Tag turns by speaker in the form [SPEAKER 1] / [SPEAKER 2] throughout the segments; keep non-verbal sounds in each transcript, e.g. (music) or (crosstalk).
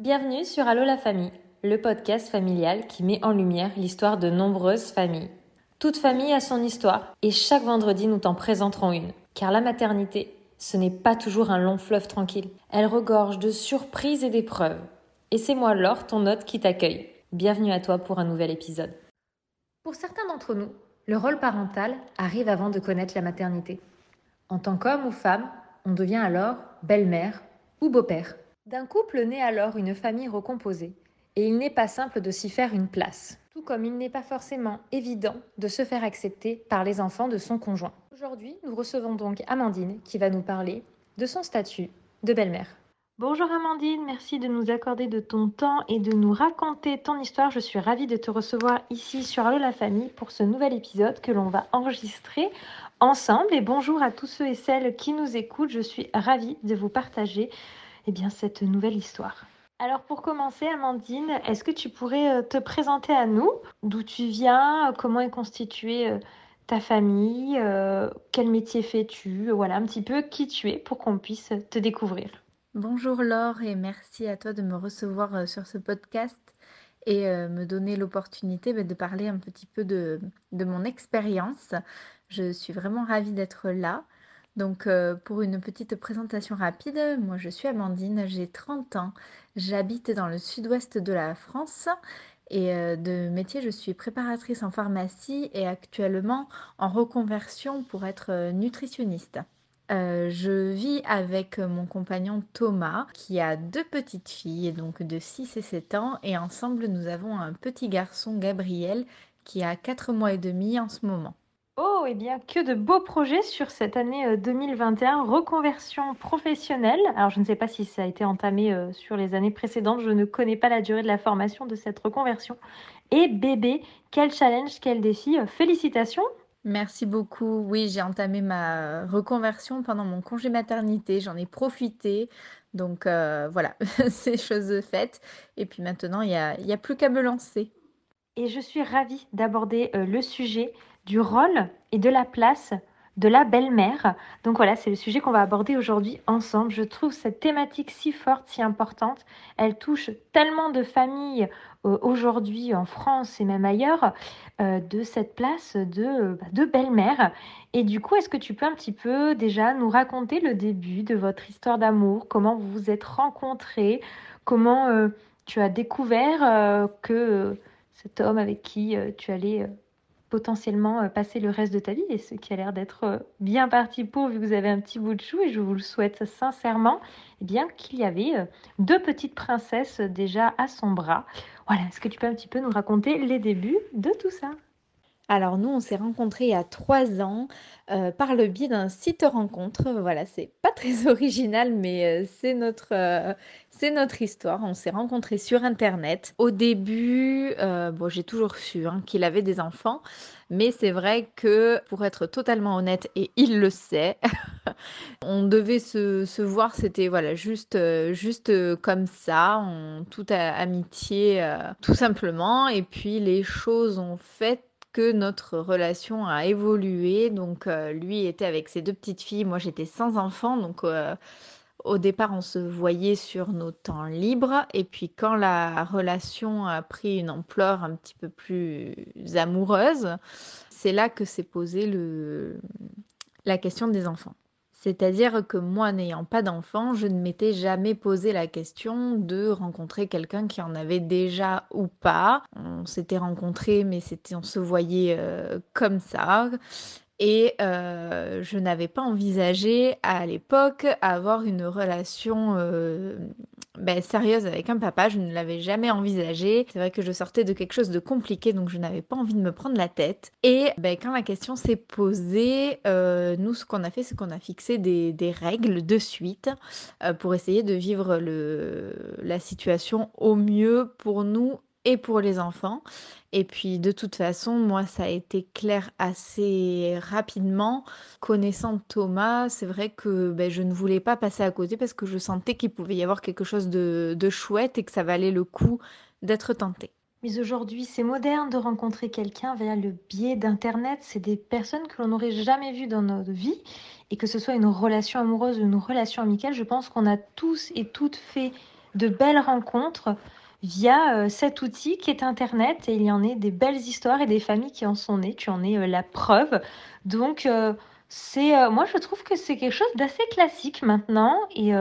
[SPEAKER 1] Bienvenue sur Allo la famille, le podcast familial qui met en lumière l'histoire de nombreuses familles. Toute famille a son histoire et chaque vendredi nous t'en présenterons une. Car la maternité, ce n'est pas toujours un long fleuve tranquille. Elle regorge de surprises et d'épreuves. Et c'est moi Laure, ton hôte, qui t'accueille. Bienvenue à toi pour un nouvel épisode. Pour certains d'entre nous, le rôle parental arrive avant de connaître la maternité. En tant qu'homme ou femme, on devient alors belle-mère ou beau-père. D'un couple naît alors une famille recomposée, et il n'est pas simple de s'y faire une place, tout comme il n'est pas forcément évident de se faire accepter par les enfants de son conjoint. Aujourd'hui, nous recevons donc Amandine qui va nous parler de son statut de belle-mère. Bonjour Amandine, merci de nous accorder de ton temps et de nous raconter ton histoire. Je suis ravie de te recevoir ici sur Allo la famille pour ce nouvel épisode que l'on va enregistrer ensemble. Et bonjour à tous ceux et celles qui nous écoutent. Je suis ravie de vous partager eh bien, cette nouvelle histoire. Alors pour commencer, Amandine, est-ce que tu pourrais euh, te présenter à nous? D'où tu viens? Comment est constituée euh, ta famille? Euh, Quel métier fais-tu? Voilà, un petit peu qui tu es pour qu'on puisse te découvrir.
[SPEAKER 2] Bonjour Laure et merci à toi de me recevoir sur ce podcast et me donner l'opportunité bah, de parler un petit peu de, de mon expérience. Je suis vraiment ravie d'être là. Donc, euh, pour une petite présentation rapide, moi je suis Amandine, j'ai 30 ans, j'habite dans le sud-ouest de la France et euh, de métier je suis préparatrice en pharmacie et actuellement en reconversion pour être euh, nutritionniste. je vis avec mon compagnon Thomas qui a deux petites filles, de 6 et 7 ans, et ensemble nous avons un petit garçon Gabriel qui a 4 mois et demi en ce moment.
[SPEAKER 1] Oh, et eh bien, que de beaux projets sur cette année 2021, euh, reconversion professionnelle. Alors, je ne sais pas si ça a été entamé euh, sur les années précédentes, je ne connais pas la durée de la formation de cette reconversion. Et bébé, quel challenge, quel défi. Euh, félicitations.
[SPEAKER 2] Merci beaucoup. Oui, j'ai entamé ma reconversion pendant mon congé maternité. J'en ai profité. Donc voilà, (laughs) c'est chose faite. Et puis maintenant, il n'y a, a plus qu'à me lancer.
[SPEAKER 1] Et je suis ravie d'aborder le sujet du rôle et de la place de la belle-mère. Donc voilà, c'est le sujet qu'on va aborder aujourd'hui ensemble. Je trouve cette thématique si forte, si importante. Elle touche tellement de familles euh, aujourd'hui en France et même ailleurs euh, de cette place de, bah, de belle-mère. Et du coup, est-ce que tu peux un petit peu déjà nous raconter le début de votre histoire d'amour, comment vous vous êtes rencontrés, comment euh, tu as découvert que cet homme avec qui tu allais potentiellement euh, passer le reste de ta vie et ce qui a l'air d'être euh, bien parti pour vu que vous avez un petit bout de chou et je vous le souhaite sincèrement eh bien qu'il y avait euh, deux petites princesses déjà à son bras. Voilà, est-ce que tu peux un petit peu nous raconter les débuts de tout ça?
[SPEAKER 2] Alors nous, on s'est rencontrés il y a trois ans par le biais d'un site rencontre. Voilà, c'est pas très (laughs) original, mais c'est notre, c'est notre histoire. On s'est rencontrés sur Internet. Au début, euh, bon, j'ai toujours su hein, qu'il avait des enfants, mais c'est vrai que, pour être totalement honnête, et il le sait, (laughs) on devait se, voir, c'était voilà, juste, euh, juste comme ça, en toute amitié, euh, tout simplement. Et puis les choses ont fait que notre relation a évolué. Donc lui était avec ses deux petites filles, moi j'étais sans enfants, donc au départ, on se voyait sur nos temps libres et puis quand la relation a pris une ampleur un petit peu plus amoureuse, c'est là que s'est posée la question des enfants. C'est-à-dire que moi, n'ayant pas d'enfants, je ne m'étais jamais posé la question de rencontrer quelqu'un qui en avait déjà ou pas. On s'était rencontrés, mais c'était, on se voyait euh, comme ça. Et euh, je n'avais pas envisagé à l'époque avoir une relation euh, ben, sérieuse avec un papa. Je ne l'avais jamais envisagé. C'est vrai que je sortais de quelque chose de compliqué, donc je n'avais pas envie de me prendre la tête. Et ben, quand la question s'est posée, euh, nous, ce qu'on a fait, c'est qu'on a fixé des, règles de suite pour essayer de vivre la situation au mieux pour nous et pour les enfants. Et puis de toute façon, moi, ça a été clair assez rapidement. Connaissant Thomas, c'est vrai que ben, je ne voulais pas passer à côté parce que je sentais qu'il pouvait y avoir quelque chose de, de chouette et que ça valait le coup d'être tenté.
[SPEAKER 1] Mais aujourd'hui, c'est moderne de rencontrer quelqu'un via le biais d'Internet. C'est des personnes que l'on n'aurait jamais vues dans notre vie. Et que ce soit une relation amoureuse ou une relation amicale, je pense qu'on a tous et toutes fait de belles rencontres via cet outil qui est Internet. Et il y en a des belles histoires et des familles qui en sont nées. Tu en es la preuve. Donc, c'est, moi, je trouve que c'est quelque chose d'assez classique maintenant. Et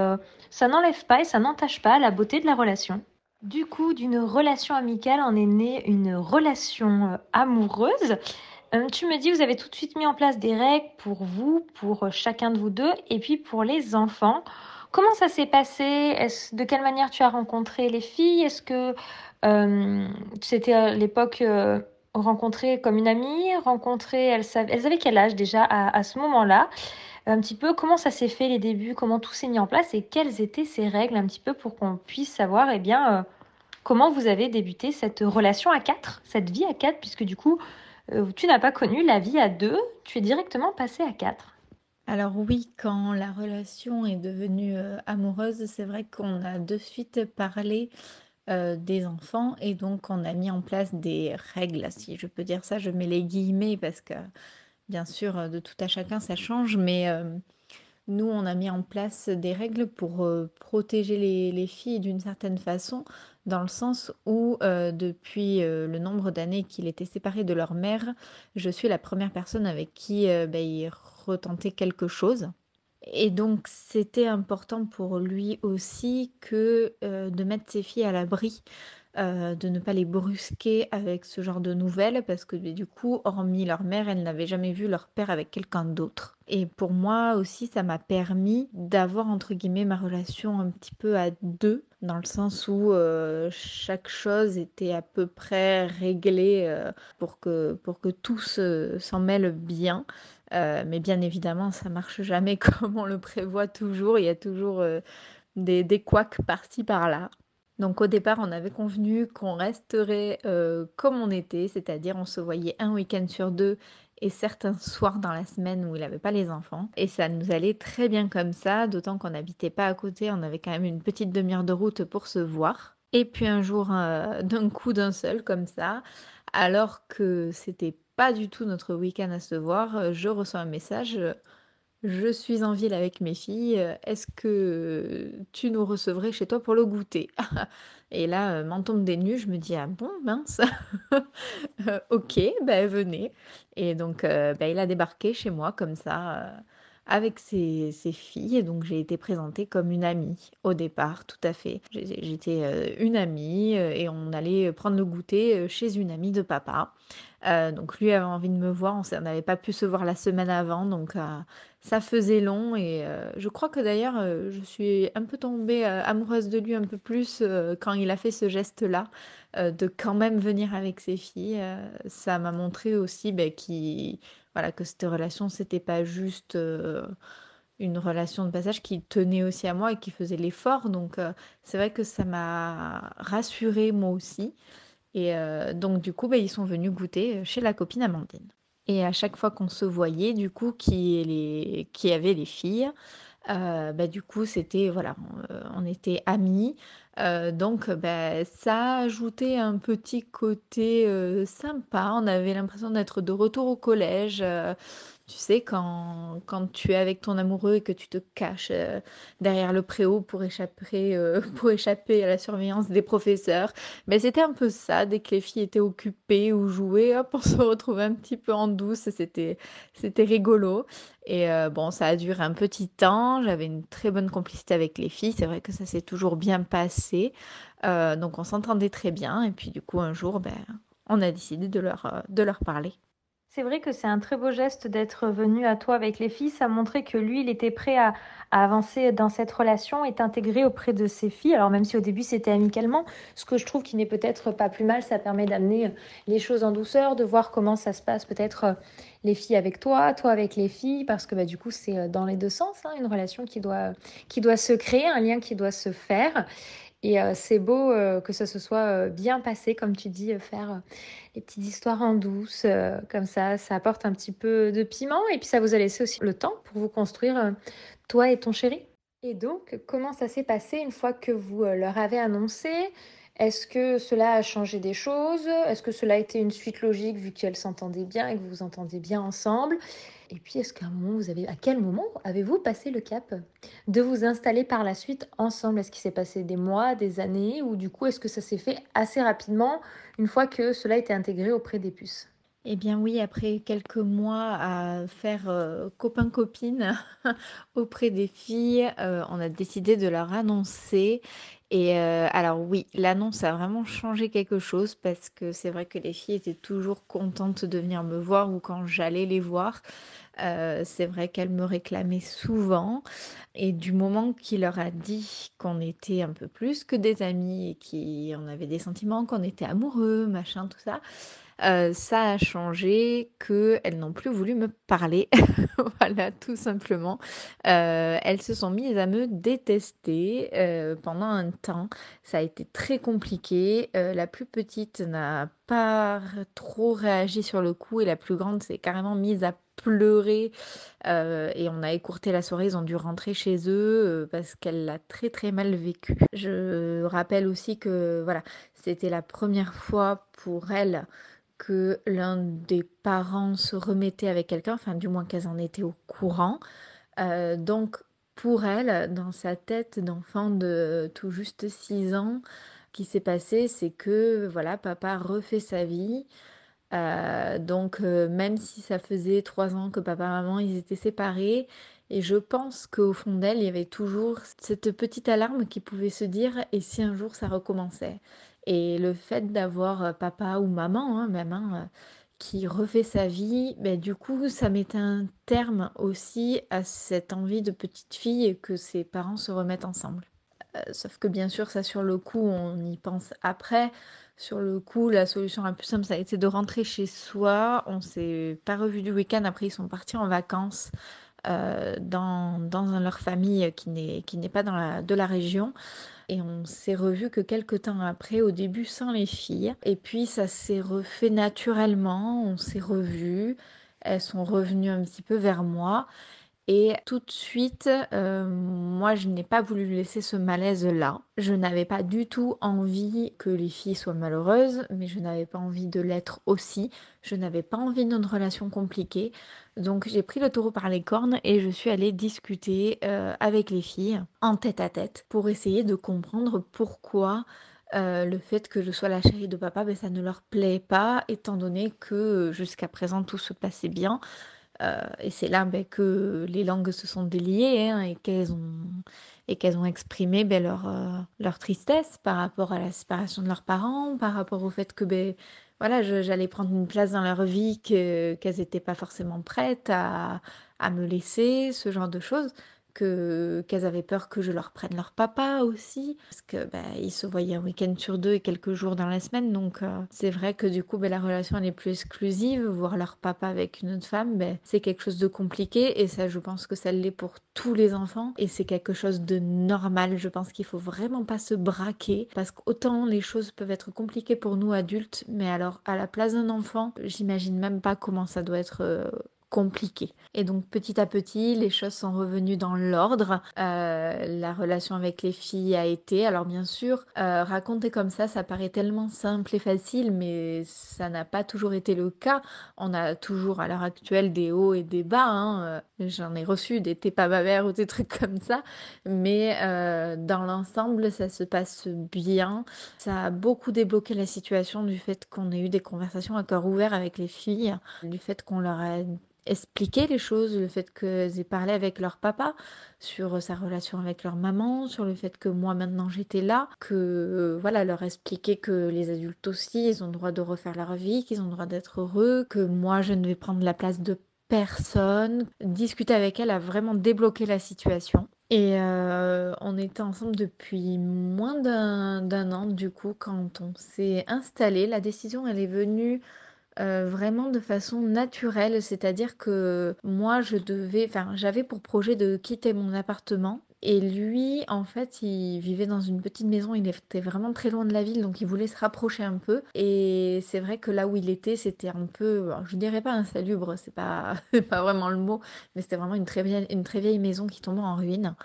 [SPEAKER 1] ça n'enlève pas et ça n'entache pas la beauté de la relation. Du coup, d'une relation amicale en est née une relation amoureuse. Euh, tu me dis, vous avez tout de suite mis en place des règles pour vous, pour euh, chacun de vous deux, et puis pour les enfants. Comment ça s'est passé? De quelle manière tu as rencontré les filles? Est-ce que euh, c'était à l'époque euh, rencontré comme une amie? Rencontré, elles, avaient quel âge déjà à, ce moment-là? Un petit peu comment ça s'est fait les débuts, comment tout s'est mis en place? Et quelles étaient ces règles un petit peu pour qu'on puisse savoir eh bien comment vous avez débuté cette relation à quatre, cette vie à quatre, puisque du coup euh, tu n'as pas connu la vie à deux, tu es directement passé à quatre.
[SPEAKER 2] Alors oui, quand la relation est devenue euh, amoureuse, c'est vrai qu'on a de suite parlé euh, des enfants et donc on a mis en place des règles, si je peux dire ça, je mets les guillemets parce que bien sûr de tout à chacun ça change, mais nous on a mis en place des règles pour protéger les filles d'une certaine façon dans le sens où euh, depuis euh, le nombre d'années qu'il était séparé de leur mère, je suis la première personne avec qui euh, bah, il retentait quelque chose. Et donc c'était important pour lui aussi que de mettre ses filles à l'abri euh, de ne pas les brusquer avec ce genre de nouvelles parce que du coup, hormis leur mère, elles n'avaient jamais vu leur père avec quelqu'un d'autre. Et pour moi aussi, ça m'a permis d'avoir entre guillemets ma relation un petit peu à deux, dans le sens où euh, chaque chose était à peu près réglée euh, pour, que, pour que tout s'en mêle bien. Mais bien évidemment, ça marche jamais (laughs) comme on le prévoit toujours. Il y a toujours des, des couacs par-ci par-là. Donc au départ, on avait convenu qu'on resterait euh, comme on était, c'est-à-dire on se voyait un week-end sur deux et certains soirs dans la semaine où il n'avait pas les enfants. Et ça nous allait très bien comme ça, d'autant qu'on n'habitait pas à côté, on avait quand même une petite demi-heure de route pour se voir. Et puis un jour, euh, d'un coup d'un seul, comme ça, alors que c'était pas du tout notre week-end à se voir, je reçois un message je suis en ville avec mes filles, est-ce que tu nous recevrais chez toi pour le goûter (laughs) Et là, m'en tombe des nues, je me dis: «Ah bon, mince, (laughs) OK, ben venez» et donc bah, il a débarqué chez moi comme ça, avec ses ses filles et donc j'ai été présentée comme une amie au départ, tout à fait. j'étais, une amie, et on allait prendre le goûter, chez une amie de papa. Donc lui avait envie de me voir, on n'avait pas pu se voir la semaine avant donc ça faisait long et euh, je crois que d'ailleurs euh, je suis un peu tombée euh, amoureuse de lui un peu plus quand il a fait ce geste-là, de quand même venir avec ses filles. ça m'a montré aussi ben, voilà, que cette relation, c'était pas juste une relation de passage qui tenait aussi à moi et qui faisait l'effort. Donc c'est vrai que ça m'a rassurée moi aussi. Et donc du coup, ben, ils sont venus goûter chez la copine Amandine. Et à chaque fois qu'on se voyait, du coup, qui, les, qui avait les filles, euh, bah, du coup, c'était, voilà, on, était amis. Euh, donc, bah, ça ajoutait un petit côté euh, sympa. On avait l'impression d'être de retour au collège. Tu sais, quand, quand tu es avec ton amoureux et que tu te caches euh, derrière le préau pour échapper, euh, (laughs) pour échapper à la surveillance des professeurs. Mais c'était un peu ça, dès que les filles étaient occupées ou jouaient, hop, (laughs) on se retrouvait un petit peu en douce, c'était, c'était rigolo. Et euh, bon, ça a duré un petit temps, j'avais une très bonne complicité avec les filles, c'est vrai que ça s'est toujours bien passé. donc on s'entendait très bien, et puis du coup, un jour, ben, on a décidé de leur, de leur parler.
[SPEAKER 1] C'est vrai que c'est un très beau geste d'être venu à toi avec les filles. Ça montrait que lui, il était prêt à, avancer dans cette relation et t'intégrer auprès de ses filles. Alors même si au début c'était amicalement, ce que je trouve qui n'est peut-être pas plus mal, ça permet d'amener les choses en douceur, de voir comment ça se passe peut-être euh, les filles avec toi, toi avec les filles, parce que bah, du coup c'est euh, dans les deux sens, hein, une relation qui doit, qui doit se créer, un lien qui doit se faire. Et euh, c'est beau euh, que ça se soit euh, bien passé, comme tu dis, faire les petites histoires en douce, comme ça, ça apporte un petit peu de piment et puis ça vous a laissé aussi le temps pour vous construire, toi et ton chéri. Et donc, comment ça s'est passé une fois que vous leur avez annoncé? Est-ce que cela a changé des choses? Est-ce que cela a été une suite logique vu qu'elles s'entendaient bien et que vous vous entendez bien ensemble? Et puis, est-ce qu'à un moment, vous avez, à quel moment avez-vous passé le cap de vous installer par la suite ensemble? Est-ce qu'il s'est passé des mois, des années Ou du coup, est-ce que ça s'est fait assez rapidement une fois que cela a été intégré auprès des puces?
[SPEAKER 2] Eh bien oui, après quelques mois à faire euh, copain-copine (laughs) auprès des filles, euh, on a décidé de leur annoncer. Et euh, alors oui, l'annonce a vraiment changé quelque chose parce que c'est vrai que les filles étaient toujours contentes de venir me voir ou quand j'allais les voir. c'est vrai qu'elles me réclamaient souvent. Et du moment qu'il leur a dit qu'on était un peu plus que des amis et qu'on avait des sentiments, qu'on était amoureux, machin, tout ça, euh, ça a changé qu'elles n'ont plus voulu me parler. (laughs) voilà, tout simplement. Euh, elles se sont mises à me détester euh, pendant un temps. Ça a été très compliqué. la plus petite n'a pas trop réagi sur le coup et la plus grande s'est carrément mise à pleurer et on a écourté la soirée, ils ont dû rentrer chez eux parce qu'elle l'a très très mal vécu. Je rappelle aussi que voilà, c'était la première fois pour elle que l'un des parents se remettait avec quelqu'un, enfin du moins qu'elles en étaient au courant. Euh, donc pour elle, dans sa tête d'enfant de tout juste 6 ans, qui s'est passé, c'est que voilà, papa refait sa vie. Euh, donc euh, même si ça faisait 3 ans que papa et maman ils étaient séparés, et je pense qu'au fond d'elle, il y avait toujours cette petite alarme qui pouvait se dire et si un jour ça recommençait? Et le fait d'avoir papa ou maman, hein, même, hein, qui refait sa vie, ben, du coup, ça met un terme aussi à cette envie de petite fille et que ses parents se remettent ensemble. Sauf que bien sûr, ça sur le coup, on y pense après. Sur le coup, la solution la plus simple, ça a été de rentrer chez soi. On s'est pas revu du week-end. Après, ils sont partis en vacances dans, dans leur famille qui n'est pas dans la, de la région et on s'est revu que quelques temps après, au début sans les filles. Et puis ça s'est refait naturellement, on s'est revus, elles sont revenues un petit peu vers moi. Et tout de suite, euh, moi, je n'ai pas voulu laisser ce malaise-là. Je n'avais pas du tout envie que les filles soient malheureuses, mais je n'avais pas envie de l'être aussi. Je n'avais pas envie d'une relation compliquée. Donc j'ai pris le taureau par les cornes et je suis allée discuter euh, avec les filles en tête à tête pour essayer de comprendre pourquoi euh, le fait que je sois la chérie de papa, ben, ça ne leur plaît pas, étant donné que jusqu'à présent tout se passait bien. Euh, et c'est là ben, que les langues se sont déliées hein, et qu'elles ont, ont exprimé ben, leur, euh, leur tristesse par rapport à la séparation de leurs parents, par rapport au fait que ben, voilà, j'allais prendre une place dans leur vie qu'elles n'étaient pas forcément prêtes à, à me laisser, ce genre de choses qu'elles avaient peur que je leur prenne leur papa aussi, parce que bah, ils se voyaient un week-end sur deux et quelques jours dans la semaine, donc euh, c'est vrai que du coup bah, la relation elle est plus exclusive, voir leur papa avec une autre femme, bah, c'est quelque chose de compliqué et ça je pense que ça l'est pour tous les enfants et c'est quelque chose de normal. Je pense qu'il faut vraiment pas se braquer parce qu'autant les choses peuvent être compliquées pour nous adultes, mais alors à la place d'un enfant, j'imagine même pas comment ça doit être. Compliqué. Et donc petit à petit, les choses sont revenues dans l'ordre. Euh, la relation avec les filles a été, alors bien sûr, euh, raconter comme ça, ça paraît tellement simple et facile, mais ça n'a pas toujours été le cas. On a toujours à l'heure actuelle des hauts et des bas. Hein. Euh, j'en ai reçu des t'es pas ma mère ou des trucs comme ça, mais dans l'ensemble, ça se passe bien. Ça a beaucoup débloqué la situation du fait qu'on ait eu des conversations à cœur ouvert avec les filles, du fait qu'on leur a expliquer les choses, le fait qu'elles aient parlé avec leur papa sur sa relation avec leur maman, sur le fait que moi maintenant j'étais là, que euh, voilà, leur expliquer que les adultes aussi, ils ont le droit de refaire leur vie, qu'ils ont le droit d'être heureux, que moi je ne vais prendre la place de personne. Discuter avec elle a vraiment débloqué la situation. Et euh, on était ensemble depuis moins d'un an, du coup, quand on s'est installé. La décision, elle est venue euh, vraiment de façon naturelle, c'est-à-dire que moi je devais, enfin j'avais pour projet de quitter mon appartement. Et lui en fait il vivait dans une petite maison, il était vraiment très loin de la ville donc il voulait se rapprocher un peu. Et c'est vrai que là où il était c'était un peu, je dirais pas insalubre, c'est pas, (laughs) pas vraiment le mot, mais c'était vraiment une très, vieille, une très vieille maison qui tombait en ruine.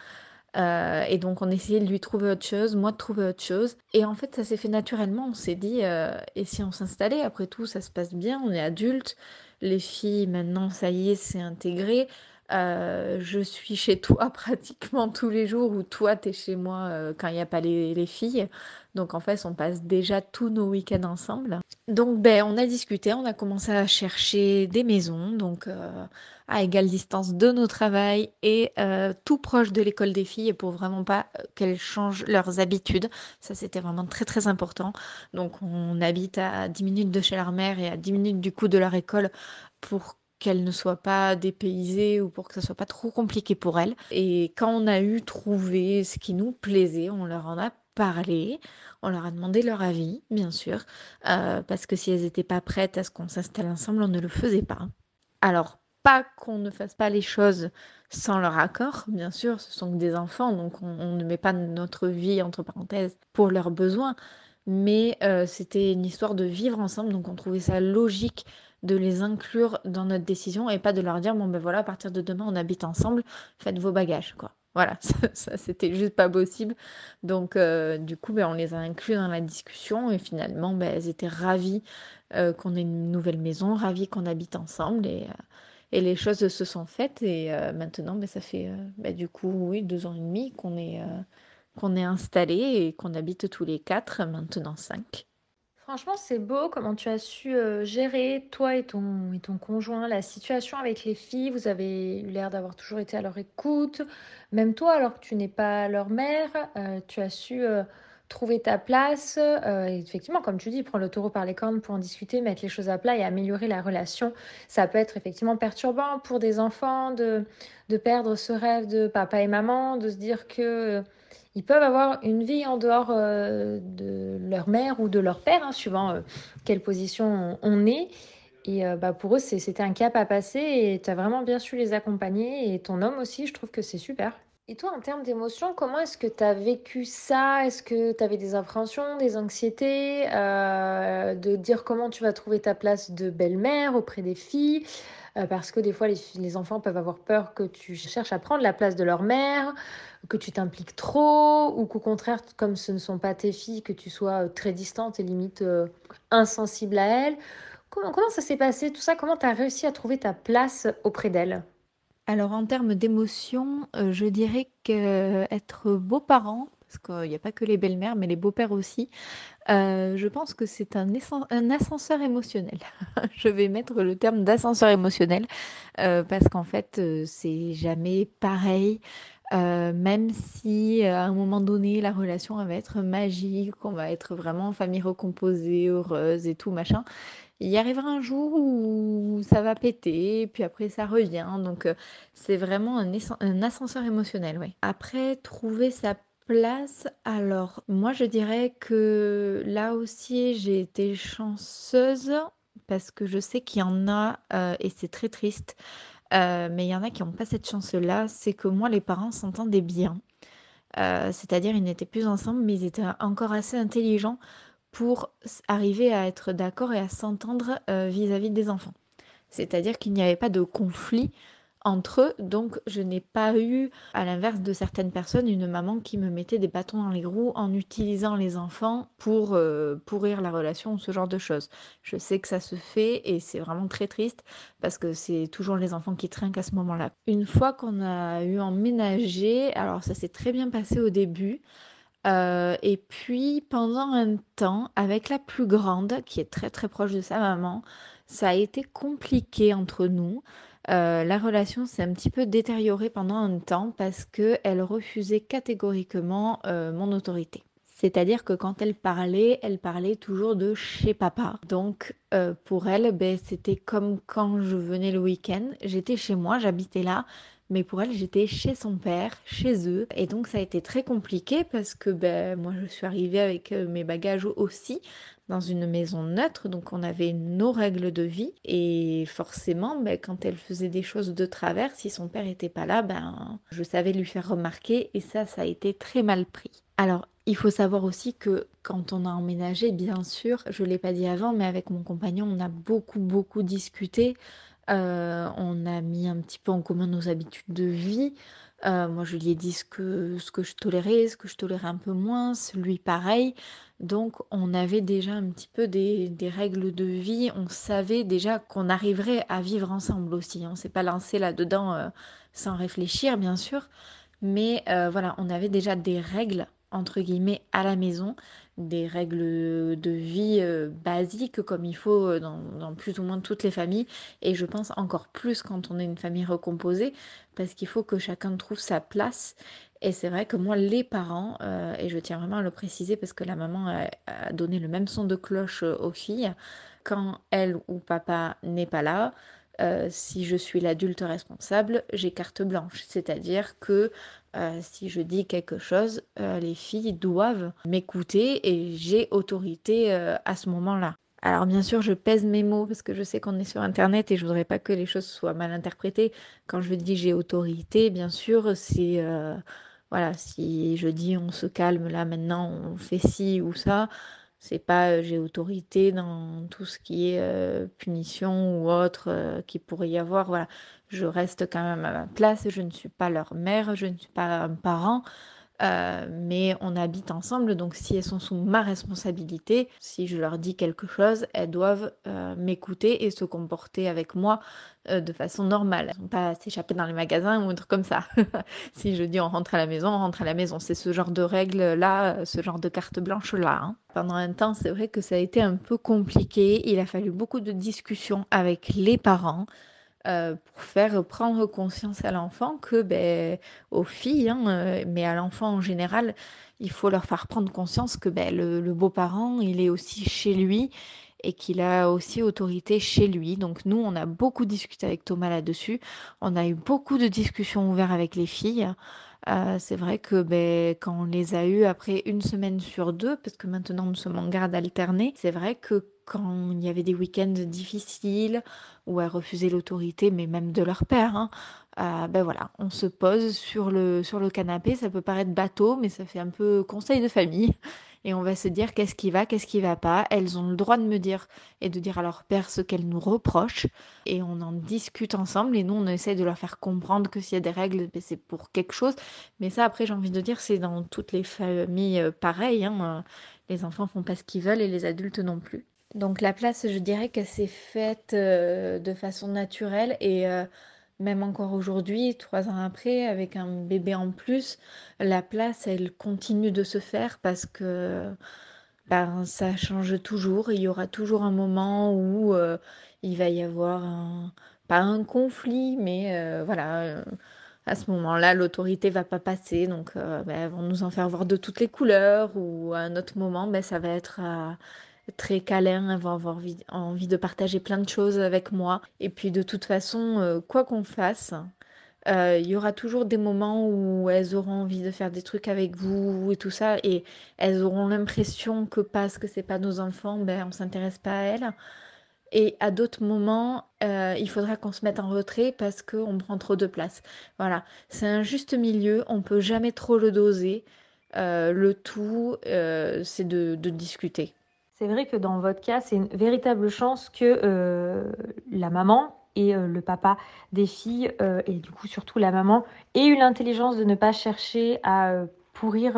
[SPEAKER 2] Euh, et donc on essayait de lui trouver autre chose, moi de trouver autre chose. Et en fait ça s'est fait naturellement, on s'est dit, euh, et si on s'installait, après tout ça se passe bien, on est adulte, les filles maintenant ça y est, c'est intégré. Euh, je suis chez toi (laughs) pratiquement tous les jours ou toi tu es chez moi quand il n'y a pas les, les, filles. Donc en fait on passe déjà tous nos week-ends ensemble. Donc ben on a discuté, on a commencé à chercher des maisons. Donc à égale distance de nos travails et euh, tout proche de l'école des filles pour vraiment pas euh, qu'elles changent leurs habitudes. Ça, c'était vraiment très très important. Donc, on habite à 10 minutes de chez leur mère et à 10 minutes du coup de leur école pour qu'elles ne soient pas dépaysées ou pour que ça soit pas trop compliqué pour elles. Et quand on a eu trouvé ce qui nous plaisait, on leur en a parlé, on leur a demandé leur avis, bien sûr, euh, parce que si elles n'étaient pas prêtes à ce qu'on s'installe ensemble, on ne le faisait pas. Alors, pas qu'on ne fasse pas les choses sans leur accord, bien sûr, ce sont des enfants, donc on, ne met pas notre vie entre parenthèses pour leurs besoins, mais euh, c'était une histoire de vivre ensemble, donc on trouvait ça logique de les inclure dans notre décision et pas de leur dire bon ben voilà à partir de demain on habite ensemble, faites vos bagages quoi. Voilà, (laughs) ça, c'était juste pas possible. Donc euh, du coup ben, on les a inclus dans la discussion et finalement ben, elles étaient ravies euh, qu'on ait une nouvelle maison, ravies qu'on habite ensemble et et les choses se sont faites et euh, maintenant, ben, ça fait euh, ben, du coup, oui, deux ans et demi qu'on est, euh, qu'on est installé et qu'on habite tous les quatre, maintenant cinq.
[SPEAKER 1] Franchement, c'est beau comment tu as su gérer, toi et ton, et ton conjoint, la situation avec les filles. Vous avez eu l'air d'avoir toujours été à leur écoute. Même toi, alors que tu n'es pas leur mère, tu as su trouver ta place. Euh, effectivement, comme tu dis, prendre le taureau par les cornes pour en discuter, mettre les choses à plat et améliorer la relation. Ça peut être effectivement perturbant pour des enfants de, de perdre ce rêve de papa et maman, de se dire que euh, ils peuvent avoir une vie en dehors euh, de leur mère ou de leur père, hein, suivant quelle position on, est. Et bah, pour eux, c'était un cap à passer et tu as vraiment bien su les accompagner. Et ton homme aussi, je trouve que c'est super. Et toi, en termes d'émotions, comment est-ce que tu as vécu ça? Est-ce que tu avais des appréhensions, des anxiétés euh, De dire comment tu vas trouver ta place de belle-mère auprès des filles? Euh, Parce que des fois, les, enfants peuvent avoir peur que tu cherches à prendre la place de leur mère, que tu t'impliques trop, ou qu'au contraire, comme ce ne sont pas tes filles, que tu sois euh, très distante et limite insensible à elles. Comment, ça s'est passé tout ça? Comment tu as réussi à trouver ta place auprès d'elles?
[SPEAKER 2] Alors en termes d'émotion, euh, je dirais qu'être beau-parent, parce qu'il n'y a pas que les belles-mères, mais les beaux-pères aussi, euh, je pense que c'est un, ascenseur émotionnel. (laughs) Je vais mettre le terme d'ascenseur émotionnel, euh, parce qu'en fait, c'est jamais pareil. Même si à un moment donné la relation va être magique, on va être vraiment famille recomposée, heureuse et tout machin, il y arrivera un jour où ça va péter, puis après ça revient. Donc euh, c'est vraiment un, ascenseur émotionnel. Après, trouver sa place, alors moi je dirais que là aussi j'ai été chanceuse parce que je sais qu'il y en a, euh, et c'est très triste, euh, mais il y en a qui n'ont pas cette chance-là, c'est que moi les parents s'entendaient bien. c'est-à-dire ils n'étaient plus ensemble, mais ils étaient encore assez intelligents pour arriver à être d'accord et à s'entendre euh, vis-à-vis des enfants. C'est-à-dire qu'il n'y avait pas de conflit entre eux, donc je n'ai pas eu, à l'inverse de certaines personnes, une maman qui me mettait des bâtons dans les roues en utilisant les enfants pour euh, pourrir la relation ou ce genre de choses. Je sais que ça se fait et c'est vraiment très triste parce que c'est toujours les enfants qui trinquent à ce moment-là. Une fois qu'on a eu emménagé, alors ça s'est très bien passé au début, euh, et puis pendant un temps, avec la plus grande, qui est très très proche de sa maman, ça a été compliqué entre nous. Euh, la relation s'est un petit peu détériorée pendant un temps parce qu'elle refusait catégoriquement euh, mon autorité. C'est-à-dire que quand elle parlait, elle parlait toujours de chez papa. Donc pour elle, ben, c'était comme quand je venais le week-end. J'étais chez moi, j'habitais là, mais pour elle, j'étais chez son père, chez eux. Et donc, ça a été très compliqué parce que ben, moi, je suis arrivée avec euh, mes bagages aussi dans une maison neutre. Donc, on avait nos règles de vie. Et forcément, ben, quand elle faisait des choses de travers, si son père n'était pas là, ben, je savais lui faire remarquer. Et ça, ça a été très mal pris. Alors, il faut savoir aussi que quand on a emménagé, bien sûr, je ne l'ai pas dit avant, mais avec mon compagnon, on a beaucoup, beaucoup discuté euh, on a mis un petit peu en commun nos habitudes de vie. Euh, moi, je lui ai dit ce que, ce que je tolérais, ce que je tolérais un peu moins, lui pareil. Donc, on avait déjà un petit peu des, règles de vie. On savait déjà qu'on arriverait à vivre ensemble aussi. On s'est pas lancé là-dedans euh, sans réfléchir, bien sûr. Mais euh, voilà, on avait déjà des règles, entre guillemets, à la maison des règles de vie euh, basiques comme il faut euh, dans, plus ou moins toutes les familles et je pense encore plus quand on est une famille recomposée parce qu'il faut que chacun trouve sa place et c'est vrai que moi les parents euh, et je tiens vraiment à le préciser parce que la maman a, a donné le même son de cloche aux filles quand elle ou papa n'est pas là si je suis l'adulte responsable, j'ai carte blanche. C'est-à-dire que euh, si je dis quelque chose, euh, les filles doivent m'écouter et j'ai autorité euh, à ce moment-là. Alors bien sûr, je pèse mes mots parce que je sais qu'on est sur Internet et je voudrais pas que les choses soient mal interprétées. Quand je dis j'ai autorité, bien sûr, c'est voilà, si je dis on se calme là maintenant, on fait ci ou ça, c'est pas j'ai autorité dans tout ce qui est punition ou autre qui pourrait y avoir. Voilà, je reste quand même à ma place, je ne suis pas leur mère, je ne suis pas un parent, euh, mais on habite ensemble, donc si elles sont sous ma responsabilité, si je leur dis quelque chose, elles doivent euh, m'écouter et se comporter avec moi euh, de façon normale. Elles ne pas s'échapper dans les magasins ou un truc comme ça. (laughs) si je dis on rentre à la maison, on rentre à la maison. C'est ce genre de règles-là, ce genre de carte blanche-là. Hein. Pendant un temps, c'est vrai que ça a été un peu compliqué. Il a fallu beaucoup de discussions avec les parents. Euh, pour faire prendre conscience à l'enfant que, ben, aux filles, hein, euh, mais à l'enfant en général, il faut leur faire prendre conscience que ben, le, beau-parent, il est aussi chez lui et qu'il a aussi autorité chez lui. Donc nous, on a beaucoup discuté avec Thomas là-dessus. On a eu beaucoup de discussions ouvertes avec les filles. Euh, c'est vrai que ben, quand on les a eues après une semaine sur deux, parce que maintenant nous sommes en garde alternée, c'est vrai que quand il y avait des week-ends difficiles où elles refusaient l'autorité, mais même de leur père, hein, euh, ben voilà, on se pose sur le, sur le canapé. Ça peut paraître bateau, mais ça fait un peu conseil de famille et on va se dire qu'est-ce qui va, qu'est-ce qui va pas. Elles ont le droit de me dire et de dire à leur père ce qu'elles nous reprochent et on en discute ensemble et nous on essaie de leur faire comprendre que s'il y a des règles, ben, c'est pour quelque chose. Mais ça après j'ai envie de dire c'est dans toutes les familles euh, pareil. Hein. Les enfants font pas ce qu'ils veulent et les adultes non plus. Donc la place, je dirais qu'elle s'est faite euh, de façon naturelle et euh, même encore aujourd'hui, trois ans après, avec un bébé en plus, la place, elle continue de se faire parce que ben, ça change toujours. Il y aura toujours un moment où euh, il va y avoir un, pas un conflit, mais euh, voilà. Euh, à ce moment-là, l'autorité va pas passer, donc ben, elles vont nous en faire voir de toutes les couleurs, ou à un autre moment, ben, ça va être très câlin, elles vont avoir envie, de partager plein de choses avec moi. Et puis de toute façon, euh, quoi qu'on fasse, euh, il y aura toujours des moments où elles auront envie de faire des trucs avec vous et tout ça, et elles auront l'impression que parce que c'est pas nos enfants, ben on s'intéresse pas à elles. Et à d'autres moments, euh, il faudra qu'on se mette en retrait parce qu'on prend trop de place. Voilà, c'est un juste milieu, on peut jamais trop le doser. le tout, c'est de discuter.
[SPEAKER 1] C'est vrai que dans votre cas, c'est une véritable chance que euh, la maman et euh, le papa des filles, euh, et du coup surtout la maman, aient eu l'intelligence de ne pas chercher à pourrir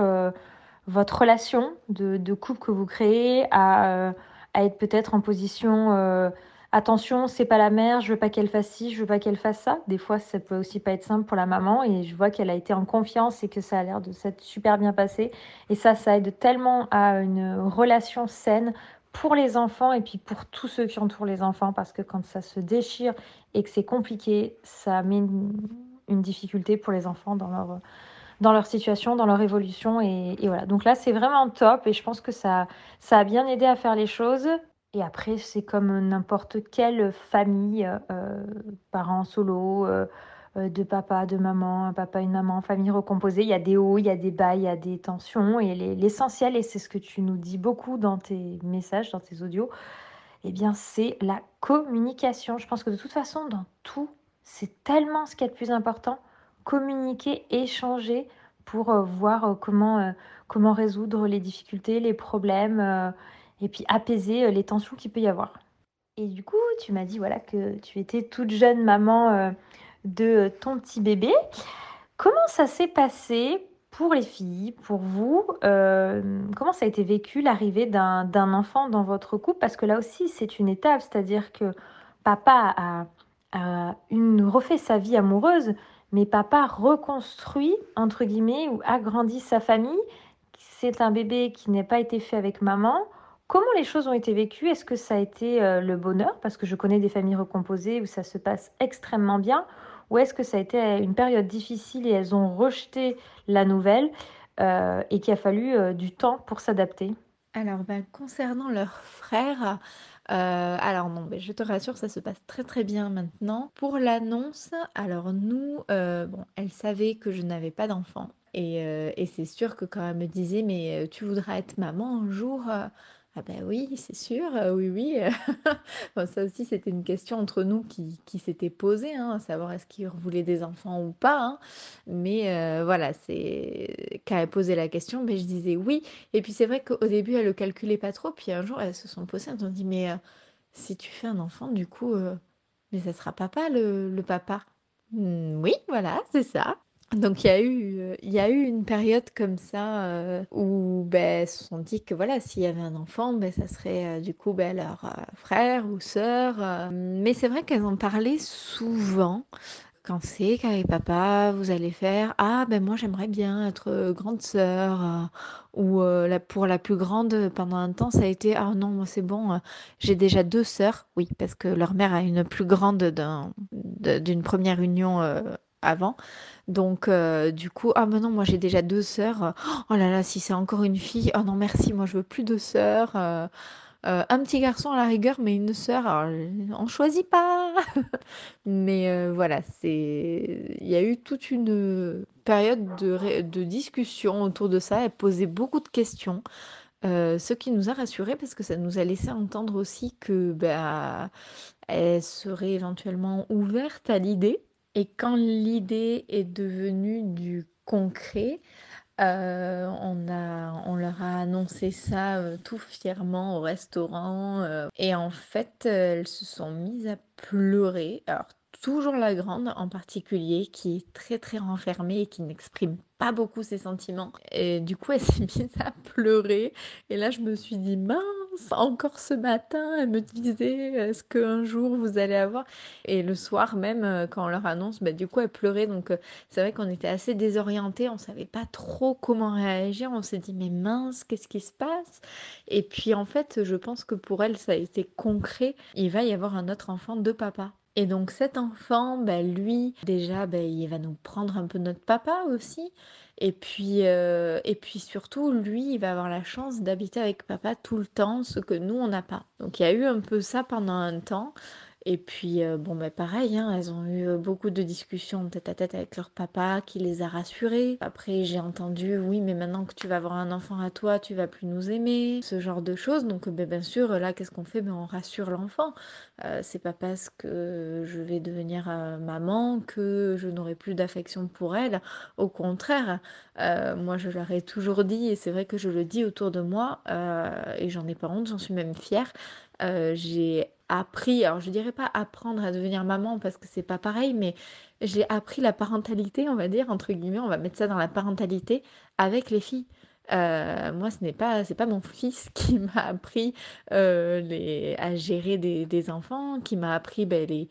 [SPEAKER 1] votre relation de, couple que vous créez, à être peut-être en position attention, c'est pas la mère, je veux pas qu'elle fasse ci, je veux pas qu'elle fasse ça. Des fois, ça peut aussi pas être simple pour la maman et je vois qu'elle a été en confiance et que ça a l'air de s'être super bien passé. Et ça, ça aide tellement à une relation saine pour les enfants et puis pour tous ceux qui entourent les enfants parce que quand ça se déchire et que c'est compliqué, ça met une, difficulté pour les enfants dans leur dans leur situation, dans leur évolution et, et voilà. Donc là, c'est vraiment top et je pense que ça ça a bien aidé à faire les choses. Et après, c'est comme n'importe quelle famille, euh, parents solo, euh, euh, de papa, de maman, un papa, une maman, famille recomposée. Il y a des hauts, il y a des bas, il y a des tensions. Et l'essentiel, et c'est ce que tu nous dis beaucoup dans tes messages, dans tes audios, eh bien, c'est la communication. Je pense que de toute façon, dans tout, c'est tellement ce qui est le plus important. Communiquer, échanger pour voir comment, comment résoudre les difficultés, les problèmes et puis apaiser euh, les tensions qu'il peut y avoir. Et du coup, tu m'as dit voilà que tu étais toute jeune maman euh, de ton petit bébé. Comment ça s'est passé pour les filles, pour vous euh, Comment ça a été vécu l'arrivée d'un enfant dans votre couple? Parce que là aussi, c'est une étape, c'est-à-dire que papa a, a une, refait sa vie amoureuse, mais papa reconstruit, entre guillemets, ou agrandit sa famille. C'est un bébé qui n'a pas été fait avec maman. Comment les choses ont été vécues? Est-ce que ça a été euh, le bonheur? Parce que je connais des familles recomposées où ça se passe extrêmement bien. Ou est-ce que ça a été une période difficile et elles ont rejeté la nouvelle euh, et qu'il a fallu euh, du temps pour s'adapter?
[SPEAKER 2] Alors, ben, concernant leur frère, alors non, je te rassure, ça se passe très très bien maintenant. Pour l'annonce, alors nous, bon, elle savait que je n'avais pas d'enfant. Et, et c'est sûr que quand elle me disait, mais tu voudras être maman un jour ah ben oui, c'est sûr, euh, oui, oui. (laughs) ça aussi, c'était une question entre nous qui, qui s'était posée, hein, à savoir est-ce qu'il voulait des enfants ou pas. Hein. Mais euh, voilà, c'est quand elle posait la question, je disais oui. Et puis c'est vrai qu'au début, elle ne le calculait pas trop. Puis un jour, elles se sont posées, elles ont dit, mais euh, si tu fais un enfant, du coup, mais ça sera papa, le, papa. «Hmm, oui, voilà, c'est ça. Donc il y a eu, euh, y a eu une période comme ça euh, où ben, elles se sont dit que voilà, s'il y avait un enfant, ben, ça serait euh, du coup ben, leur frère ou sœur. mais c'est vrai qu'elles en parlaient souvent. Quand c'est qu'avec papa, vous allez faire Ah, ben moi j'aimerais bien être grande sœur. ou pour la plus grande, pendant un temps, ça a été Ah non, moi c'est bon, j'ai déjà deux sœurs. Oui, parce que leur mère a une plus grande d'une première union avant. Donc, euh, du coup, ah mais non, moi j'ai déjà deux sœurs. Oh là là, si c'est encore une fille, oh non, merci, moi je veux plus de sœurs. Euh, euh, un petit garçon à la rigueur, mais une sœur, on choisit pas. (laughs) mais voilà, c'est, il y a eu toute une période de, de discussion autour de ça. Elle posait beaucoup de questions. ce qui nous a rassurés parce que ça nous a laissé entendre aussi que bah, elle serait éventuellement ouverte à l'idée et quand l'idée est devenue du concret, euh, on, leur a annoncé ça euh, tout fièrement au restaurant. Euh, et en fait, elles se sont mises à pleurer. Toujours la grande en particulier, qui est très très renfermée et qui n'exprime pas beaucoup ses sentiments. Et du coup, elle (laughs) s'est mise à pleurer. Et là, je me suis dit, mince, encore ce matin, elle me disait, est-ce qu'un jour vous allez avoir? Et le soir même, euh, quand on leur annonce, bah, du coup, elle pleurait. Donc, euh, c'est vrai qu'on était assez désorientés. On savait pas trop comment réagir. On s'est dit, mais mince, qu'est-ce qui se passe? Et puis, en fait, je pense que pour elle, ça a été concret. Il va y avoir un autre enfant de papa. Et donc cet enfant, ben, lui, déjà, ben, il va nous prendre un peu notre papa aussi. Et puis, euh, et puis surtout, lui, il va avoir la chance d'habiter avec papa tout le temps, ce que nous, on n'a pas. Donc il y a eu un peu ça pendant un temps. Et puis, euh, bon, bah, pareil, hein, elles ont eu euh, beaucoup de discussions tête à tête avec leur papa qui les a rassurées. Après, j'ai entendu, oui, mais maintenant que tu vas avoir un enfant à toi, tu vas plus nous aimer, ce genre de choses. Donc, ben, bien sûr, là, qu'est-ce qu'on fait? Ben, On rassure l'enfant. Euh, c'est pas parce que je vais devenir maman que je n'aurai plus d'affection pour elle. Au contraire, moi, je leur ai toujours dit, et c'est vrai que je le dis autour de moi, et j'en ai pas honte, j'en suis même fière. j'ai appris, alors je dirais pas apprendre à devenir maman parce que c'est pas pareil, mais j'ai appris la parentalité, on va dire, entre guillemets, on va mettre ça dans la parentalité avec les filles. Euh, moi, ce n'est pas, pas mon fils (laughs) qui m'a appris euh, les, à gérer des, enfants, qui m'a appris ben, les,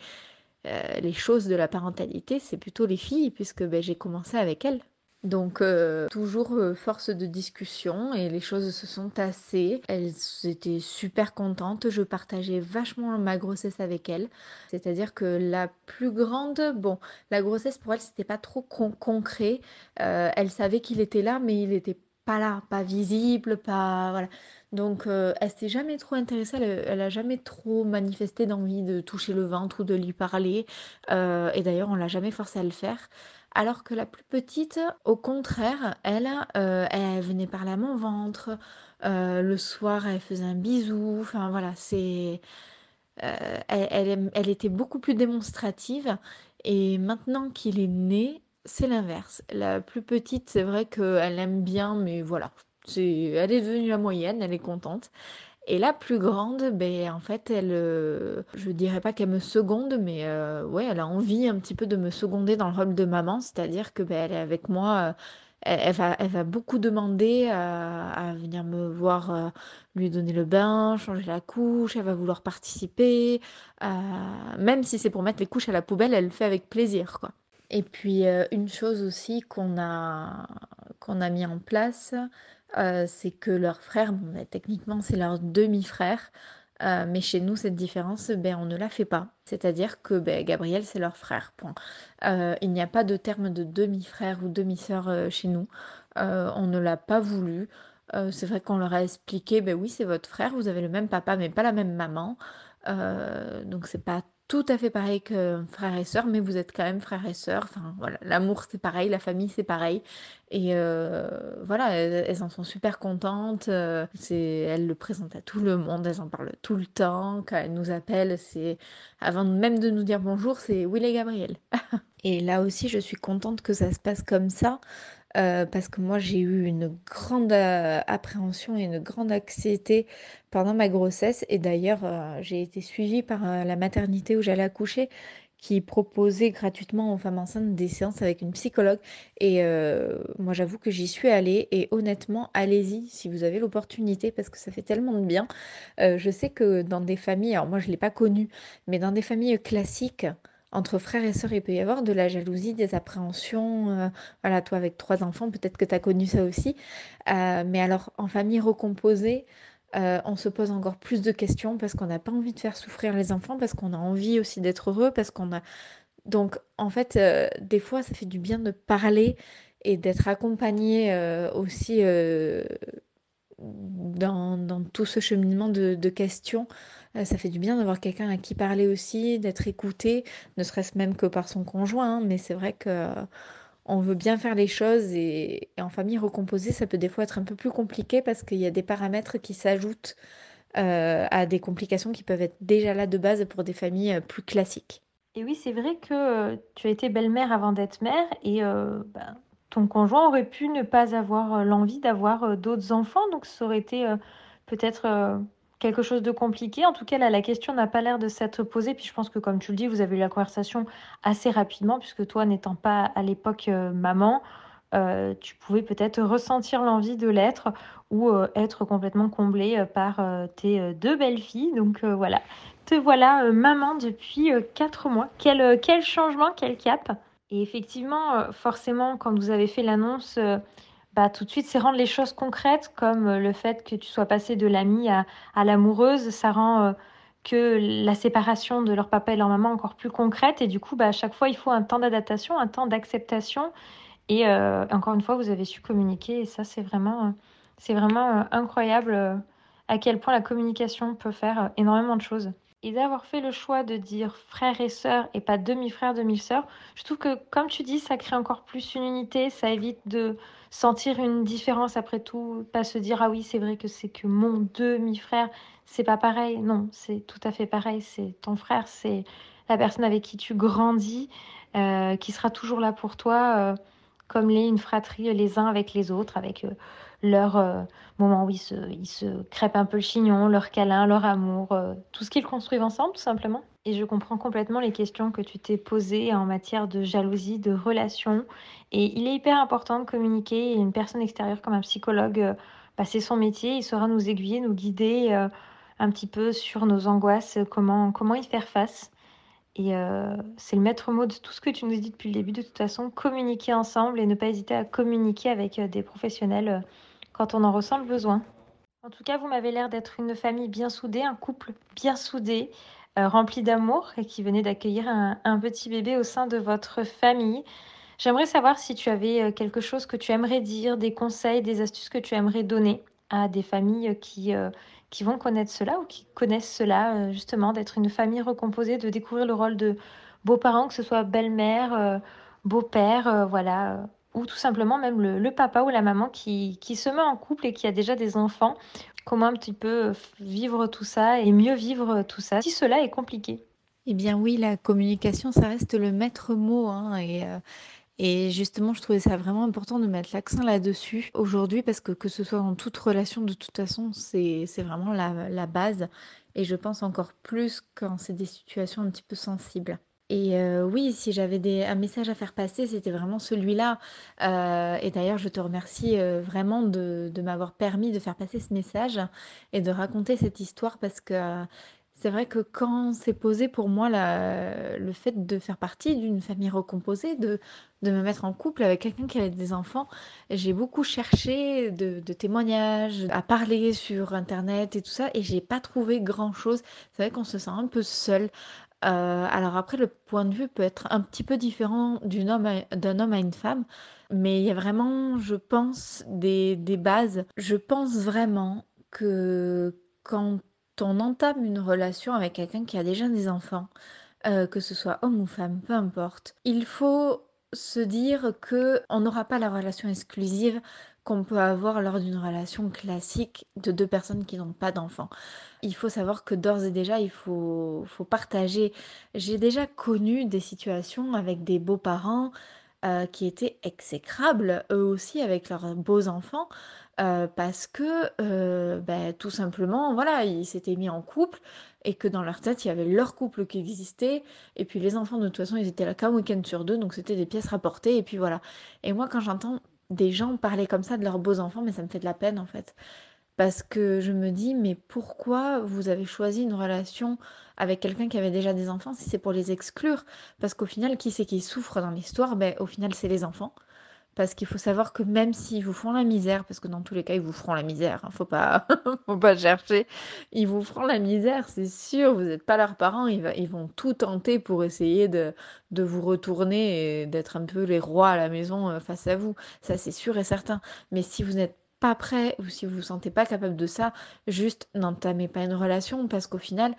[SPEAKER 2] euh, les choses de la parentalité, c'est plutôt les filles, puisque ben, j'ai commencé avec elles. Donc euh, toujours euh, force de discussion et les choses se sont tassées. Elles étaient super contentes. Je partageais vachement ma grossesse avec elles. C'est-à-dire que la plus grande, bon, la grossesse pour elle c'était pas trop concret. Euh, elle savait qu'il était là, mais il était pas là, pas visible, pas voilà. Donc elle s'est jamais trop intéressée, elle, a jamais trop manifesté d'envie de toucher le ventre ou de lui parler. et d'ailleurs on l'a jamais forcé à le faire. Alors que la plus petite, au contraire, elle, euh, elle venait parler à mon ventre. Euh, le soir, elle faisait un bisou. Enfin voilà, c'est. Euh, elle, était beaucoup plus démonstrative. Et maintenant qu'il est né, c'est l'inverse. La plus petite, c'est vrai qu'elle aime bien, mais voilà. Elle est devenue la moyenne, elle est contente. Et la plus grande, ben, en fait, elle, euh, je dirais pas qu'elle me seconde, mais euh, ouais, elle a envie un petit peu de me seconder dans le rôle de maman, c'est-à-dire que ben, elle est avec moi. euh, elle, va, elle va beaucoup demander à, à venir me voir, lui donner le bain, changer la couche. Elle va vouloir participer, même si c'est pour mettre les couches à la poubelle, elle le fait avec plaisir, quoi. Et puis une chose aussi qu'on a qu'on a mis en place, euh, c'est que leur frère, techniquement c'est leur demi-frère, euh, mais chez nous cette différence, ben, on ne la fait pas. C'est-à-dire que ben, Gabriel c'est leur frère. Point. Euh, il n'y a pas de terme de demi-frère ou demi-sœur chez nous. On ne l'a pas voulu. C'est vrai qu'on leur a expliqué, ben oui c'est votre frère, vous avez le même papa mais pas la même maman. Donc c'est pas tout à fait pareil que frère et sœur, mais vous êtes quand même frère et sœur. Enfin voilà, l'amour c'est pareil, la famille c'est pareil. Et euh, voilà, elles, en sont super contentes. euh, c'est, elles le présentent à tout le monde, elles en parlent tout le temps. Quand elles nous appellent, c'est avant même de nous dire bonjour, c'est Will et Gabriel. (laughs) Et là aussi, je suis contente que ça se passe comme ça, euh, parce que moi, j'ai eu une grande euh, appréhension et une grande anxiété pendant ma grossesse. Et d'ailleurs, euh, j'ai été suivie par la maternité où j'allais accoucher, qui proposait gratuitement aux femmes enceintes des séances avec une psychologue. Et moi, j'avoue que j'y suis allée. Et honnêtement, allez-y si vous avez l'opportunité, parce que ça fait tellement de bien. Je sais que dans des familles, alors moi, je ne l'ai pas connu, mais dans des familles classiques, entre frères et sœurs, il peut y avoir de la jalousie, des appréhensions. euh, voilà, toi avec trois enfants, peut-être que tu as connu ça aussi. Euh, mais alors, en famille recomposée, euh, on se pose encore plus de questions parce qu'on n'a pas envie de faire souffrir les enfants, parce qu'on a envie aussi d'être heureux, parce qu'on a... Donc, en fait, des fois, ça fait du bien de parler et d'être accompagné aussi dans, tout ce cheminement de questions. Euh, ça fait du bien d'avoir quelqu'un à qui parler aussi, d'être écouté, ne serait-ce même que par son conjoint, hein, mais c'est vrai que euh, on veut bien faire les choses et, en famille recomposée, ça peut des fois être un peu plus compliqué parce qu'il y a des paramètres qui s'ajoutent euh, à des complications qui peuvent être déjà là de base pour des familles plus classiques.
[SPEAKER 1] Et oui, c'est vrai que tu as été belle-mère avant d'être mère et ben, ton conjoint aurait pu ne pas avoir l'envie d'avoir d'autres enfants, donc ça aurait été peut-être quelque chose de compliqué. En tout cas, là, la question n'a pas l'air de s'être posée. Puis je pense que, comme tu le dis, vous avez eu la conversation assez rapidement, puisque toi, n'étant pas à l'époque euh, maman, euh, tu pouvais peut-être ressentir l'envie de l'être ou euh, être complètement comblée par tes deux belles filles. Donc voilà, te voilà maman depuis quatre mois. Quel, changement, quel cap? Et effectivement, forcément, quand vous avez fait l'annonce, bah, tout de suite, c'est rendre les choses concrètes, comme euh, le fait que tu sois passée de l'amie à, l'amoureuse. Ça rend euh, que la séparation de leur papa et leur maman encore plus concrète. Et du coup, bah, à chaque fois, il faut un temps d'adaptation, un temps d'acceptation. Et euh, encore une fois, vous avez su communiquer. Et ça, c'est vraiment, c'est vraiment incroyable à quel point la communication peut faire énormément de choses. Et d'avoir fait le choix de dire frère et sœur et pas demi-frère, demi-sœur, je trouve que, comme tu dis, ça crée encore plus une unité. Ça évite de sentir une différence après tout. Pas se dire, ah oui, c'est vrai que c'est que mon demi-frère. C'est pas pareil. Non, c'est tout à fait pareil. C'est ton frère, c'est la personne avec qui tu grandis, euh, qui sera toujours là pour toi. euh, comme les une fratrie les uns avec les autres, avec euh, leur euh, moment où ils se, ils se un peu le chignon, leur câlin, leur amour, euh, tout ce qu'ils construisent ensemble, tout simplement. Et je comprends complètement les questions que tu t'es posées en matière de jalousie, de relation. Et il est hyper important de communiquer. Une personne extérieure comme un psychologue, euh, bah, c'est son métier. Il saura nous aiguiller, nous guider euh, un petit peu sur nos angoisses, comment, comment y faire face. Et euh, c'est le maître mot de tout ce que tu nous dis depuis le début. De toute façon, communiquer ensemble et ne pas hésiter à communiquer avec euh, des professionnels euh, quand on en ressent le besoin. En tout cas, vous m'avez l'air d'être une famille bien soudée, un couple bien soudé, rempli d'amour et qui venait d'accueillir un, petit bébé au sein de votre famille. J'aimerais savoir si tu avais quelque chose que tu aimerais dire, des conseils, des astuces que tu aimerais donner à des familles qui, qui vont connaître cela ou qui connaissent cela, euh, justement, d'être une famille recomposée, de découvrir le rôle de beaux-parents, que ce soit belle-mère, euh, beau-père, euh, voilà, ou tout simplement même le, papa ou la maman qui, qui se met en couple et qui a déjà des enfants. Comment un petit peu vivre tout ça et mieux vivre tout ça si cela est compliqué?
[SPEAKER 2] Eh bien oui, la communication, ça reste le maître mot, hein, et, Et justement, je trouvais ça vraiment important de mettre l'accent là-dessus aujourd'hui parce que que ce soit dans toute relation, de toute façon, c'est vraiment la, la base. Et je pense encore plus quand c'est des situations un petit peu sensibles. Et euh, oui, si j'avais un message à faire passer, c'était vraiment celui-là. Euh, et d'ailleurs, je te remercie euh, vraiment de, de m'avoir permis de faire passer ce message et de raconter cette histoire parce que c'est vrai que quand c'est posé pour moi le fait de faire partie d'une famille recomposée, de de me mettre en couple avec quelqu'un qui avait des enfants, j'ai beaucoup cherché de témoignages, à parler sur internet et tout ça et j'ai pas trouvé grand-chose. C'est vrai qu'on se sent un peu seul. Heu, alors après le point de vue peut être un petit peu différent d'une homme à d'un homme à une femme, mais il y a vraiment, je pense, des des bases. Je pense vraiment que quand on entame une relation avec quelqu'un qui a déjà des enfants, euh, que ce soit homme ou femme, peu importe, il faut se dire que on n'aura pas la relation exclusive qu'on peut avoir lors d'une relation classique de deux personnes qui n'ont pas d'enfants. Il faut savoir que d'ores et déjà, il faut, faut partager. J'ai déjà connu des situations avec des beaux-parents euh, qui étaient exécrables, eux aussi, avec leurs beaux enfants. Heu, parce que, heu, bah, tout simplement, voilà, ils s'étaient mis en couple et que dans leur tête, il y avait leur couple qui existait et puis les enfants, de toute façon, ils étaient là qu'un week-end sur 2, donc c'était des pièces rapportées et puis voilà. Et moi, quand j'entends des gens parler comme ça de leurs beaux enfants, mais ça me fait de la peine, en fait. Parce que je me dis: «Mais pourquoi vous avez choisi une relation avec quelqu'un qui avait déjà des enfants si c'est pour les exclure?» parce qu'au final, qui c'est qui souffre dans l'histoire? Beh, au final, c'est les enfants. Parce qu'il faut savoir que même s'ils vous font la misère, parce que dans tous les cas, ils vous feront la misère, hein, faut pas, (laughs) faut pas chercher, ils vous feront la misère, c'est sûr, vous n'êtes pas leurs parents, ils, ils, vont tout tenter pour essayer de, de vous retourner et d'être un peu les rois à la maison euh, face à vous. Ça, c'est sûr et certain. Mais si vous n'êtes pas prêt ou si vous vous sentez pas capable de ça, juste n'entamez pas une relation parce qu'au final,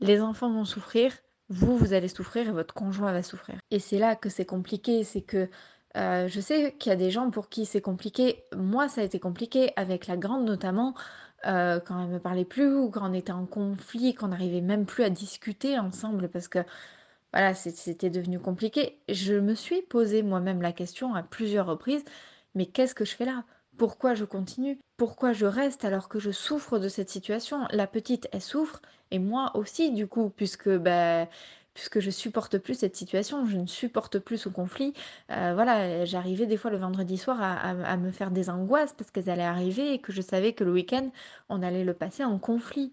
[SPEAKER 2] les enfants vont souffrir, vous, vous allez souffrir et votre conjoint va souffrir. Et c'est là que c'est compliqué, c'est que euh, je sais qu'il y a des gens pour qui c'est compliqué. Moi, ça a été compliqué avec la grande notamment, euh, quand elle me parlait plus ou quand on était en conflit, qu'on n'arrivait même plus à discuter ensemble parce que voilà, c'était devenu compliqué. Je me suis posé moi-même la question à plusieurs reprises, mais qu'est-ce que je fais là? Pourquoi je continue? Pourquoi je reste alors que je souffre de cette situation? La petite, elle souffre, et moi aussi du coup, puisque ben puisque je supporte plus cette situation, je ne supporte plus ce conflit. Euh, voilà, j'arrivais des fois le vendredi soir à, à, me faire des angoisses parce qu'elles allaient arriver et que je savais que le week-end, on allait le passer en conflit.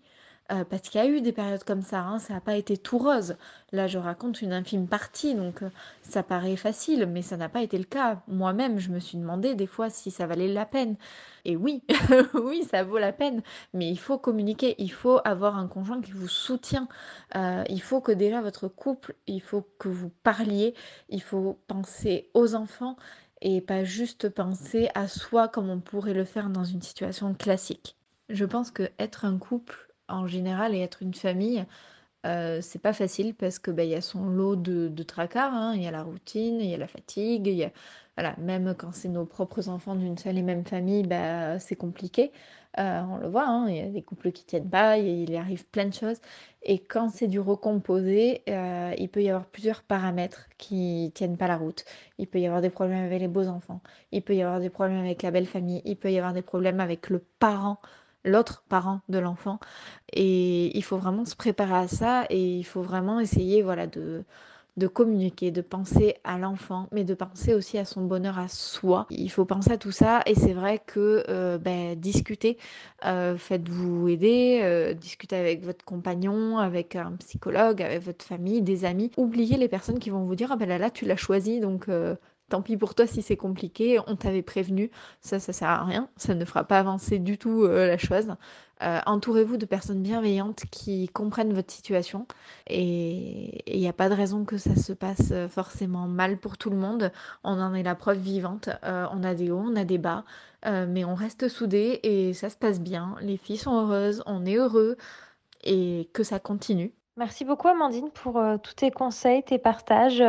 [SPEAKER 2] Euh, parce qu'il y a eu des périodes comme ça, hein, ça n'a pas été tout rose. Là, je raconte une infime partie, donc euh, ça paraît facile, mais ça n'a pas été le cas. Moi-même, je me suis demandé des fois si ça valait la peine. Et oui, (laughs) oui, ça vaut la peine, mais il faut communiquer, il faut avoir un conjoint qui vous soutient. Euh, il faut que déjà votre couple, il faut que vous parliez, il faut penser aux enfants et pas juste penser à soi comme on pourrait le faire dans une situation classique. Je pense que être un couple en général et être une famille, euh, c'est pas facile parce que, bah, y a son lot de tracas, hein. Il y a la routine, il y a la fatigue, il y a voilà, même quand c'est nos propres enfants d'une seule et même famille, bah, c'est compliqué. Heu, on le voit, hein, il y a des couples qui tiennent pas, il y arrive plein de choses et quand c'est du recomposé, heu, il peut y avoir plusieurs paramètres qui tiennent pas la route. Il peut y avoir des problèmes avec les beaux enfants, il peut y avoir des problèmes avec la belle famille, il peut y avoir des problèmes avec le parent l'autre parent de l'enfant. Et il faut vraiment se préparer à ça et il faut vraiment essayer voilà, de, de communiquer, de penser à l'enfant, mais de penser aussi à son bonheur à soi. Il faut penser à tout ça et c'est vrai que euh, ben, discuter, euh, faites-vous aider, euh, discutez avec votre compagnon, avec un psychologue, avec votre famille, des amis. Oubliez les personnes qui vont vous dire ah ben là, là tu l'as choisi donc Tant pis pour toi si c'est compliqué, on t'avait prévenu, ça, ça sert à rien, ça ne fera pas avancer du tout euh, la chose. Euh, entourez-vous de personnes bienveillantes qui comprennent votre situation et il n'y a pas de raison que ça se passe euh, forcément mal pour tout le monde. On en est la preuve vivante. on a des hauts, on a des bas, mais on reste soudés et ça se passe bien. Les filles sont heureuses, on est heureux et que ça continue.
[SPEAKER 1] Merci beaucoup Amandine pour tous tes conseils, tes partages.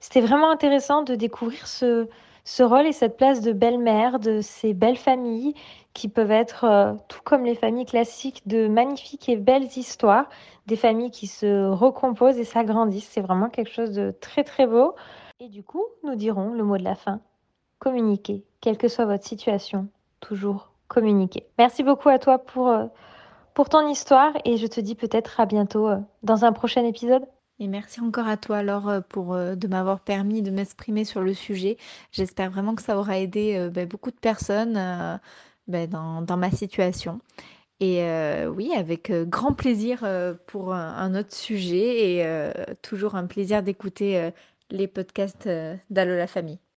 [SPEAKER 1] C'était vraiment intéressant de découvrir ce, ce rôle et cette place de belle-mère, de ces belles familles qui peuvent être, euh, tout comme les familles classiques, de magnifiques et belles histoires, des familles qui se recomposent et s'agrandissent. C'est vraiment quelque chose de très très beau. Et du coup, nous dirons le mot de la fin. Communiquez, quelle que soit votre situation, toujours communiquer. Merci beaucoup à toi pour, euh, pour ton histoire et je te dis peut-être à bientôt euh, dans un prochain épisode.
[SPEAKER 2] Et merci encore à toi Laure euh, pour de m'avoir permis de m'exprimer sur le sujet. J'espère vraiment que ça aura aidé ben, beaucoup de personnes ben, dans, dans, ma situation. Et oui, avec grand plaisir pour un, autre sujet et toujours un plaisir d'écouter les podcasts d'Allo la famille.